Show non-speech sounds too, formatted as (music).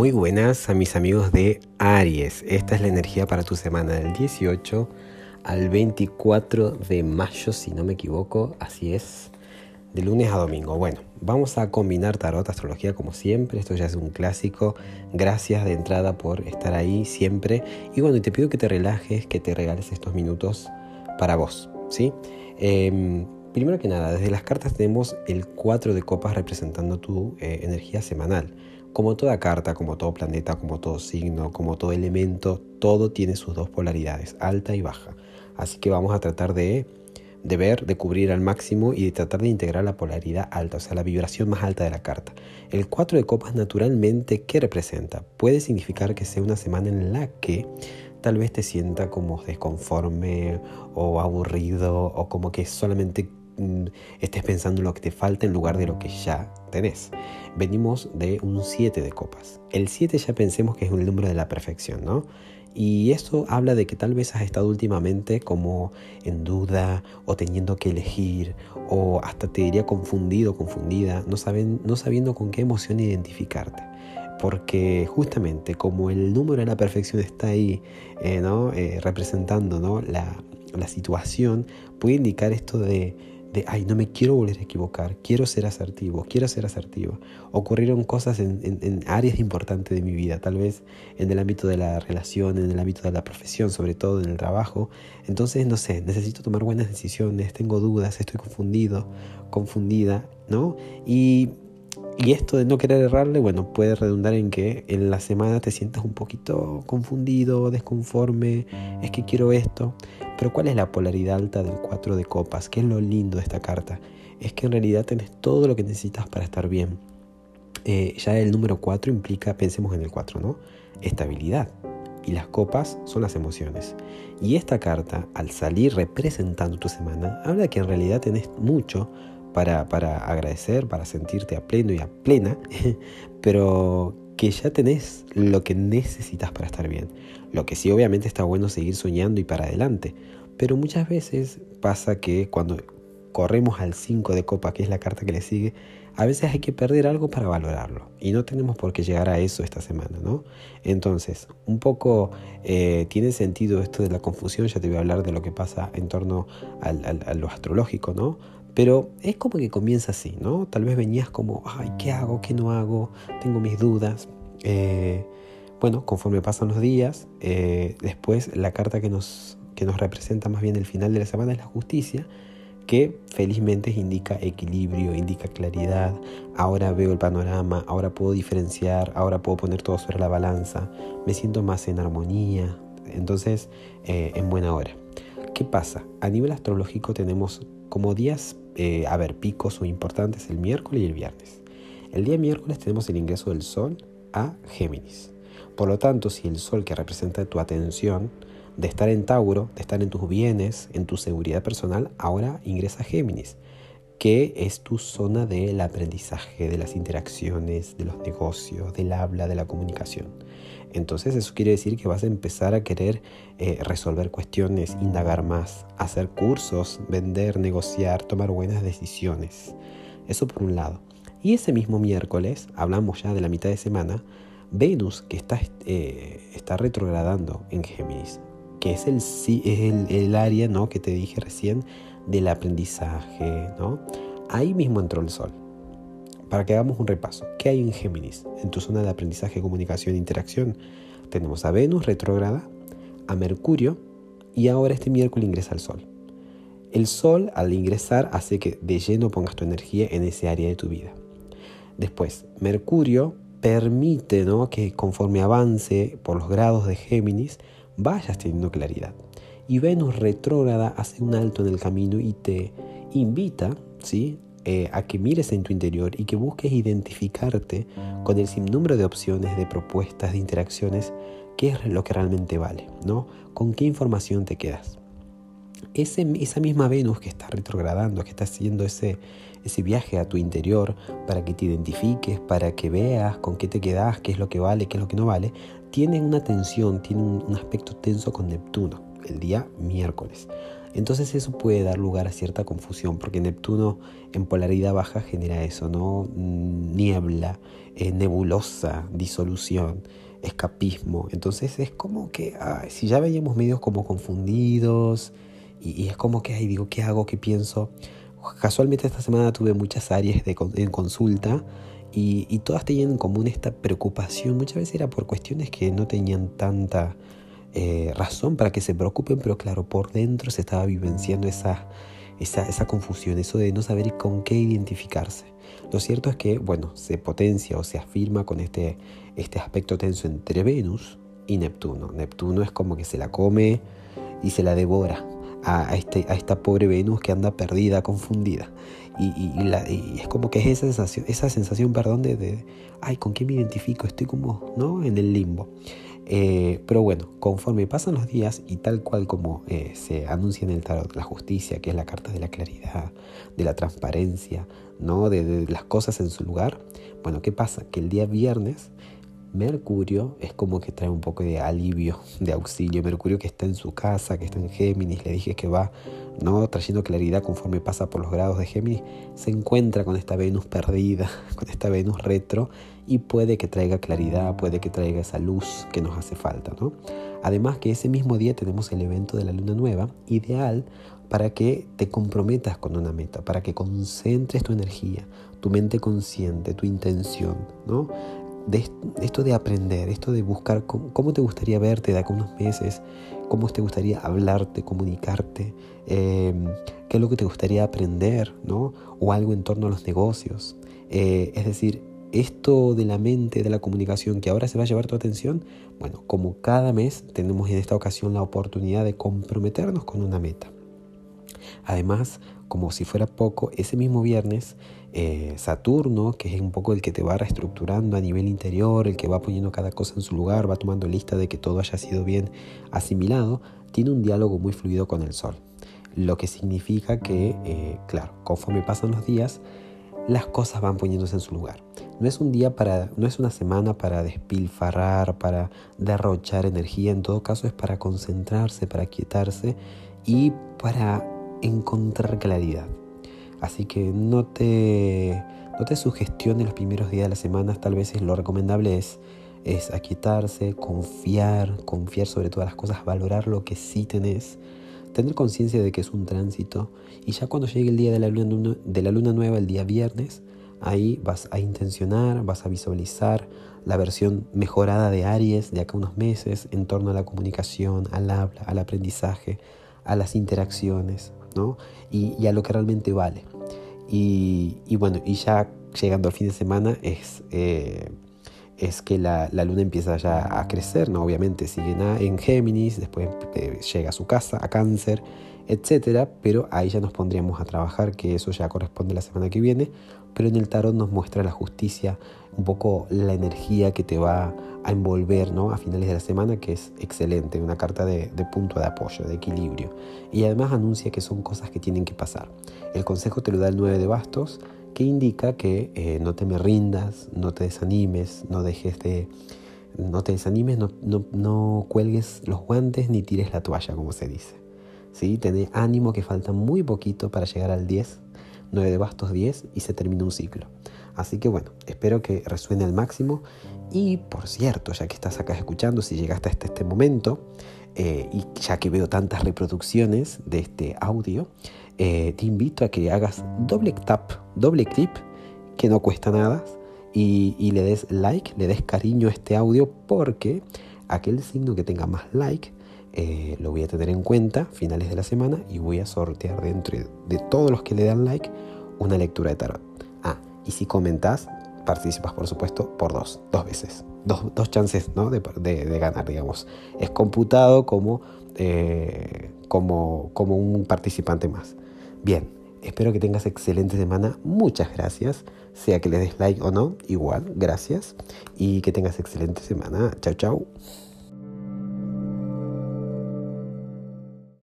Muy buenas a mis amigos de Aries. Esta es la energía para tu semana del 18 al 24 de mayo, si no me equivoco. Así es, de lunes a domingo. Bueno, vamos a combinar tarot, astrología como siempre. Esto ya es un clásico. Gracias de entrada por estar ahí siempre. Y bueno, te pido que te relajes, que te regales estos minutos para vos. ¿sí? Em, primero que nada, desde las cartas tenemos el 4 de copas representando tu eh, energía semanal. Como toda carta, como todo planeta, como todo signo, como todo elemento, todo tiene sus dos polaridades, alta y baja. Así que vamos a tratar de, de ver, de cubrir al máximo y de tratar de integrar la polaridad alta, o sea, la vibración más alta de la carta. El 4 de copas naturalmente, ¿qué representa? Puede significar que sea una semana en la que tal vez te sienta como desconforme o aburrido o como que solamente estés pensando en lo que te falta en lugar de lo que ya tenés. Venimos de un 7 de copas. El 7 ya pensemos que es un número de la perfección, ¿no? Y eso habla de que tal vez has estado últimamente como en duda o teniendo que elegir o hasta te diría confundido, confundida, no, saben, no sabiendo con qué emoción identificarte. Porque justamente como el número de la perfección está ahí eh, ¿no? Eh, representando ¿no? La, la situación, puede indicar esto de de, ay, no me quiero volver a equivocar, quiero ser asertivo, quiero ser asertivo. Ocurrieron cosas en, áreas importantes de mi vida, tal vez en el ámbito de la relación, en el ámbito de la profesión, sobre todo en el trabajo. Entonces, no sé, necesito tomar buenas decisiones, tengo dudas, estoy confundido, confundida, ¿no? Y, y esto de no querer errarle, bueno, puede redundar en que en la semana te sientas un poquito confundido, desconforme, es que quiero esto. Pero ¿cuál es la polaridad alta del 4 de copas? ¿Qué es lo lindo de esta carta? Es que en realidad tienes todo lo que necesitas para estar bien. Eh, ya el número 4 implica, pensemos en el 4, ¿no? Estabilidad. Y las copas son las emociones. Y esta carta, al salir representando tu semana, habla que en realidad tenés mucho para, para agradecer, para sentirte a pleno y a plena, (laughs) pero que ya tenés lo que necesitas para estar bien. Lo que sí obviamente está bueno seguir soñando y para adelante. Pero muchas veces pasa que cuando corremos al 5 de copa, que es la carta que le sigue, a veces hay que perder algo para valorarlo. Y no tenemos por qué llegar a eso esta semana, ¿no? Entonces, un poco eh, tiene sentido esto de la confusión, ya te voy a hablar de lo que pasa en torno a lo astrológico, ¿no? Pero es como que comienza así, ¿no? Tal vez venías como, ay, ¿qué hago? ¿Qué no hago? Tengo mis dudas. Eh, bueno, conforme pasan los días, eh, después la carta que nos, que nos representa más bien el final de la semana es la justicia, que felizmente indica equilibrio, indica claridad. Ahora veo el panorama, ahora puedo diferenciar, ahora puedo poner todo sobre la balanza, me siento más en armonía, entonces eh, en buena hora. ¿Qué pasa? A nivel astrológico tenemos como días eh, a ver, picos o importantes el miércoles y el viernes. El día miércoles tenemos el ingreso del Sol a Géminis. Por lo tanto, si el Sol que representa tu atención, de estar en Tauro, de estar en tus bienes, en tu seguridad personal, ahora ingresa Géminis, que es tu zona del aprendizaje, de las interacciones, de los negocios, del habla, de la comunicación. Entonces eso quiere decir que vas a empezar a querer eh, resolver cuestiones, indagar más, hacer cursos, vender, negociar, tomar buenas decisiones. Eso por un lado. Y ese mismo miércoles, hablamos ya de la mitad de semana, Venus, que está, eh, está retrogradando en Géminis, que es el, es el, área ¿no? que te dije recién del aprendizaje. ¿no? Ahí mismo entró el Sol para que hagamos un repaso. ¿Qué hay en Géminis? En tu zona de aprendizaje, comunicación e interacción tenemos a Venus retrógrada, a Mercurio y ahora este miércoles ingresa el Sol. El Sol al ingresar hace que de lleno pongas tu energía en ese área de tu vida. Después, Mercurio permite ¿no? que conforme avance por los grados de Géminis vayas teniendo claridad. Y Venus retrógrada hace un alto en el camino y te invita ¿sí? Eh, a que mires en tu interior y que busques identificarte con el sinnúmero de opciones, de propuestas, de interacciones, qué es lo que realmente vale, ¿no? ¿Con qué información te quedas? Ese, esa misma Venus que está retrogradando, que está haciendo ese, ese viaje a tu interior para que te identifiques, para que veas con qué te quedas, qué es lo que vale, qué es lo que no vale, tiene una tensión, tiene un aspecto tenso con Neptuno el día miércoles. Entonces eso puede dar lugar a cierta confusión, porque Neptuno en polaridad baja genera eso, ¿no? Niebla, eh, nebulosa, disolución, escapismo. Entonces es como que, si ya veíamos medios como confundidos, y, es como que, ay, digo, ¿qué hago? ¿Qué pienso? Casualmente esta semana tuve muchas áreas de, en consulta y, todas tenían en común esta preocupación. Muchas veces era por cuestiones que no tenían tanta eh, razón para que se preocupen, pero claro, por dentro se estaba vivenciando esa, esa, esa confusión, eso de no saber con qué identificarse. Lo cierto es que, bueno, se potencia o se afirma con este, este aspecto tenso entre Venus y Neptuno. Neptuno es como que se la come y se la devora a, este, a esta pobre Venus que anda perdida, confundida. Y, es como que es esa sensación, esa sensación perdón, de, de, ay, ¿con qué me identifico? Estoy como, ¿no? En el limbo. Eh, pero bueno, conforme pasan los días y tal cual como eh, se anuncia en el tarot la justicia, que es la carta de la claridad, de la transparencia, ¿no? de las cosas en su lugar, bueno, ¿qué pasa? Que el día viernes Mercurio es como que trae un poco de alivio, de auxilio. Mercurio que está en su casa, que está en Géminis, le dije que va no trayendo claridad conforme pasa por los grados de Géminis, se encuentra con esta Venus perdida, (laughs) con esta Venus retro y puede que traiga claridad, puede que traiga esa luz que nos hace falta. ¿no? Además que ese mismo día tenemos el evento de la luna nueva, ideal para que te comprometas con una meta, para que concentres tu energía, tu mente consciente, tu intención, ¿no? De esto de aprender, esto de buscar cómo, te gustaría verte de acá unos meses, cómo te gustaría hablarte, comunicarte, em, qué es lo que te gustaría aprender, ¿no? O algo en torno a los negocios. Eh, es decir, esto de la mente, de la comunicación, que ahora se va a llevar tu atención, bueno, como cada mes tenemos en esta ocasión la oportunidad de comprometernos con una meta. Además, como si fuera poco, ese mismo viernes eh, Saturno, que es un poco el que te va reestructurando a nivel interior, el que va poniendo cada cosa en su lugar, va tomando lista de que todo haya sido bien asimilado, tiene un diálogo muy fluido con el Sol. Lo que significa que, eh, claro, conforme pasan los días, las cosas van poniéndose en su lugar. No es un día para, no es una semana para despilfarrar, para derrochar energía, en todo caso es para concentrarse, para quietarse y para encontrar claridad. Así que no te, no te sugestiones los primeros días de la semana, tal vez lo recomendable es, es aquietarse, confiar, confiar sobre todas las cosas, valorar lo que sí tenés, tener conciencia de que es un tránsito y ya cuando llegue el día de la, luna, de la luna nueva, el día viernes, ahí vas a intencionar, vas a visualizar la versión mejorada de Aries de acá unos meses en torno a la comunicación, al habla, al aprendizaje, a las interacciones, ¿no? Y, a lo que realmente vale. Y, bueno, y ya llegando al fin de semana es, eh, es que la, luna empieza ya a crecer, ¿no? Obviamente sigue en Géminis, después eh, llega a su casa, a Cáncer, etcétera, pero ahí ya nos pondríamos a trabajar, que eso ya corresponde la semana que viene, pero en el tarot nos muestra la justicia, un poco la energía que te va a envolver ¿no? a finales de la semana, que es excelente, una carta de, punto de apoyo, de equilibrio. Y además anuncia que son cosas que tienen que pasar. El consejo te lo da el 9 de bastos, que indica que eh, no te me rindas, no te desanimes, no dejes de... No te desanimes, no, no, no cuelgues los guantes ni tires la toalla, como se dice. ¿Sí? Tener ánimo que falta muy poquito para llegar al 10, 9 de bastos 10 y se termina un ciclo. Así que bueno, espero que resuene al máximo. Y por cierto, ya que estás acá escuchando, si llegaste hasta este momento, eh, y ya que veo tantas reproducciones de este audio, eh, te invito a que hagas doble tap, doble clip, que no cuesta nada, y, le des like, le des cariño a este audio, porque aquel signo que tenga más like, eh, lo voy a tener en cuenta finales de la semana y voy a sortear dentro de todos los que le dan like una lectura de tarot. Y si comentas, participas, por supuesto, por dos, dos veces. Dos, dos chances ¿no? de, de, ganar, digamos. Es computado como, eh, como, como un participante más. Bien, espero que tengas excelente semana. Muchas gracias. Sea que le des like o no, igual, gracias. Y que tengas excelente semana. Chao, chao.